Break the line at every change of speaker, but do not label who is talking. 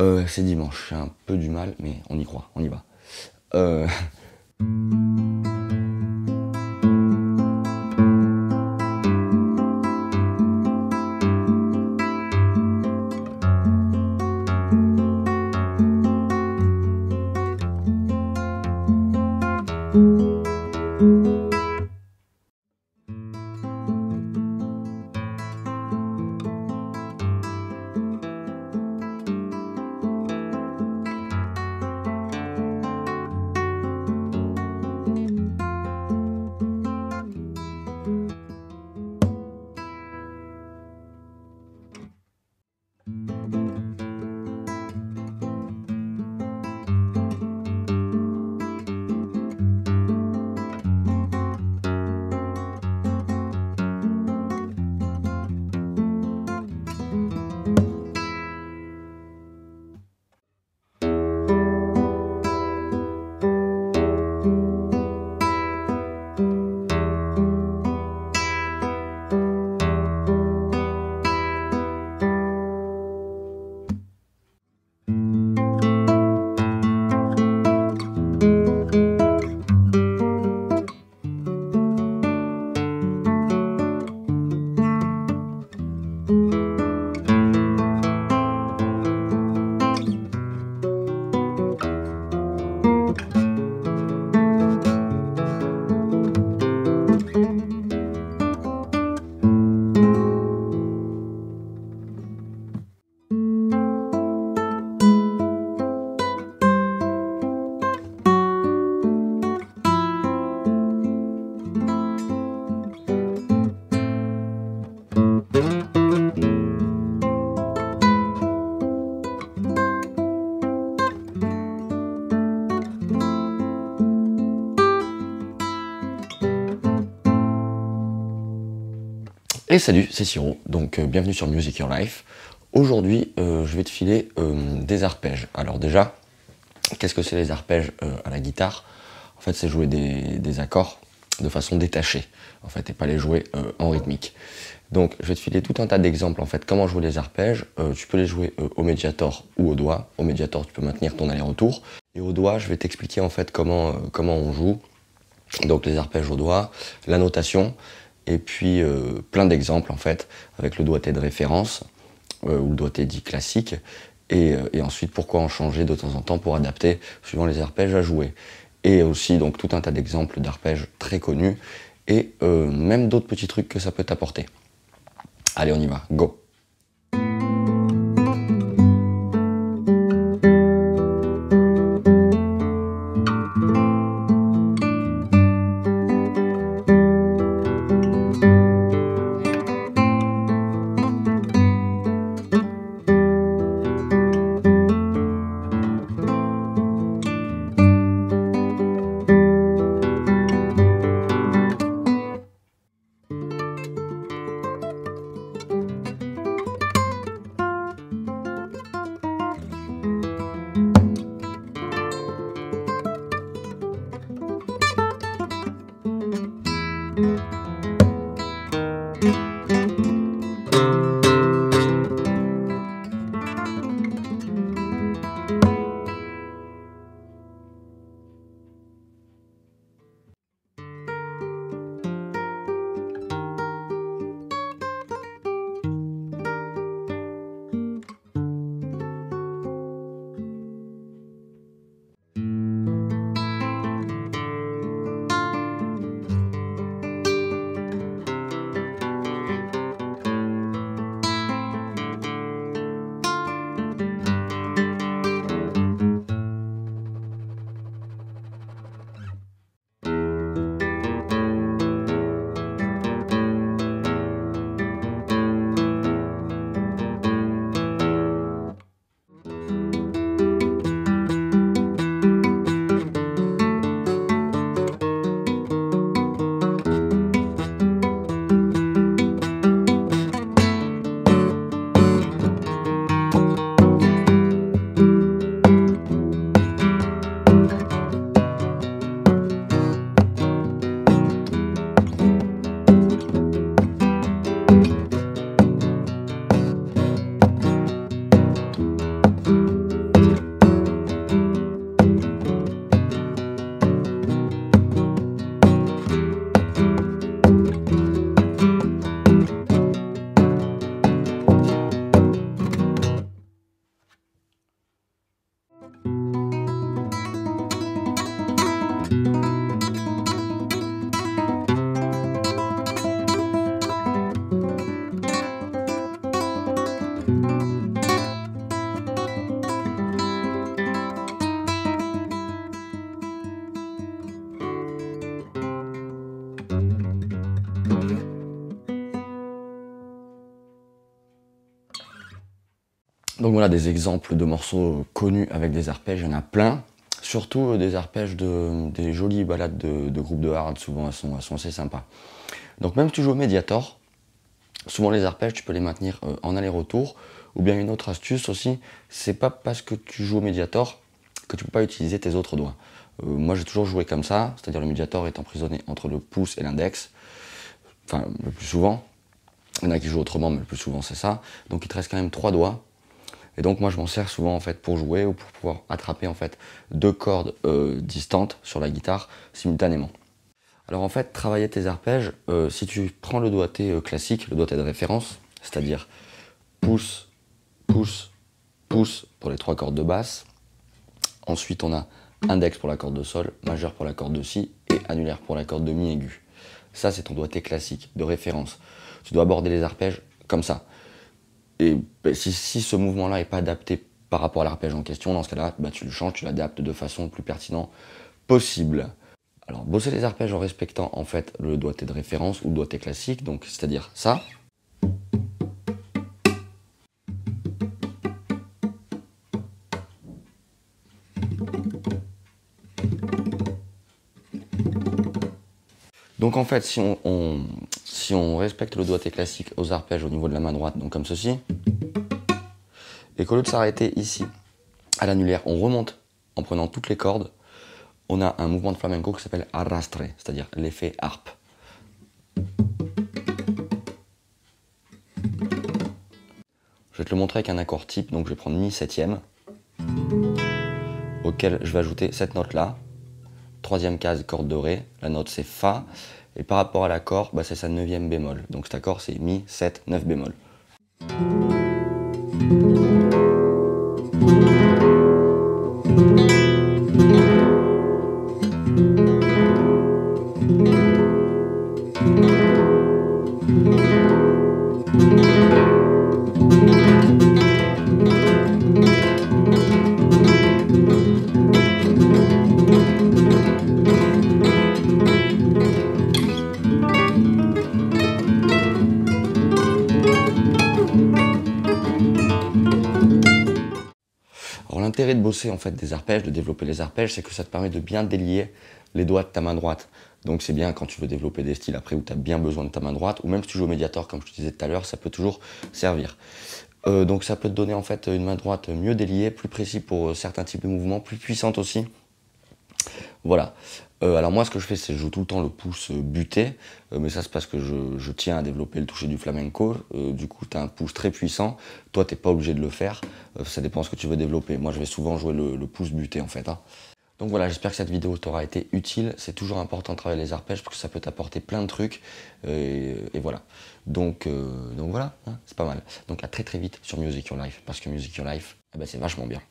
Euh, c'est dimanche, j'ai un peu du mal, mais on y croit, on y va. Euh... Et salut, c'est Siro, donc euh, bienvenue sur Music Your Life. Aujourd'hui, euh, je vais te filer euh, des arpèges. Alors déjà, qu'est-ce que c'est les arpèges à la guitare? En fait, c'est jouer des, accords de façon détachée, en fait, et pas les jouer en rythmique. Donc, je vais te filer tout un tas d'exemples, en fait, comment jouer les arpèges. tu peux les jouer au médiator ou au doigt. Au médiator, tu peux maintenir ton aller-retour. Et au doigt, je vais t'expliquer, en fait, comment, comment on joue. Donc, les arpèges au doigt, la notation, et puis euh, plein d'exemples en fait avec le doigté de référence euh, ou le doigté dit classique. Euh, et, ensuite pourquoi en changer de temps en temps pour adapter suivant les arpèges à jouer. Et aussi donc tout un tas d'exemples d'arpèges très connus. Et même d'autres petits trucs que ça peut t'apporter. Allez on y va, go Donc voilà des exemples de morceaux connus avec des arpèges, il y en a plein. Surtout des arpèges de des jolies balades de, groupes de hard, souvent elles sont, elles sont assez sympas. Donc même si tu joues au Mediator, souvent les arpèges tu peux les maintenir en aller-retour. Ou bien une autre astuce aussi, c'est pas parce que tu joues au Mediator que tu peux pas utiliser tes autres doigts. Euh, moi j'ai toujours joué comme ça, c'est-à-dire le Mediator est emprisonné entre le pouce et l'index, enfin le plus souvent. Il y en a qui jouent autrement, mais le plus souvent c'est ça. Donc il te reste quand même trois doigts. Et donc moi je m'en sers souvent en fait pour jouer ou pour pouvoir attraper en fait deux cordes euh, distantes sur la guitare simultanément. Alors en fait, travailler tes arpèges, euh, si tu prends le doigté classique, le doigté de référence, c'est-à-dire pouce, pouce, pouce pour les trois cordes de basse. Ensuite, on a index pour la corde de sol, majeur pour la corde de si et annulaire pour la corde de mi aigu. Ça, c'est ton doigté classique, de référence. Tu dois aborder les arpèges comme ça. Et ben, si, ce mouvement-là n'est pas adapté par rapport à l'arpège en question, dans ce cas-là, ben, tu le changes, tu l'adaptes de façon plus pertinente possible. Alors, bosser les arpèges en respectant en fait le doigté de référence ou le doigté classique, donc c'est-à-dire ça, Donc en fait, si on, respecte le doigté classique aux arpèges au niveau de la main droite, donc comme ceci, et qu'au lieu de s'arrêter ici, à l'annulaire, on remonte en prenant toutes les cordes, on a un mouvement de flamenco qui s'appelle arrastre, c'est-à-dire l'effet harpe. Je vais te le montrer avec un accord type, donc je vais prendre mi septième, auquel je vais ajouter cette note là, troisième case, corde dorée. La note c'est Fa. Et par rapport à l'accord, bah, c'est sa neuvième bémol. Donc cet accord c'est Mi, 7, 9 bémol. L'intérêt de bosser en fait des arpèges, de développer les arpèges, c'est que ça te permet de bien délier les doigts de ta main droite. Donc c'est bien quand tu veux développer des styles après où tu as bien besoin de ta main droite, ou même si tu joues au médiator comme je te disais tout à l'heure, ça peut toujours servir. Euh, donc ça peut te donner en fait une main droite mieux déliée, plus précis pour euh, certains types de mouvements, plus puissante aussi. Voilà. Euh, alors moi ce que je fais c'est je joue tout le temps le pouce buté, mais ça c'est parce que je, tiens à développer le toucher du flamenco, du coup tu as un pouce très puissant, toi t'es pas obligé de le faire, ça dépend ce que tu veux développer. Moi je vais souvent jouer le, pouce buté en fait. Hein. Donc voilà, j'espère que cette vidéo t'aura été utile. C'est toujours important de travailler les arpèges parce que ça peut t'apporter plein de trucs. Et, voilà. Donc, donc voilà, hein, c'est pas mal. Donc à très très vite sur Music Your Life parce que Music Your Life, eh ben, c'est vachement bien.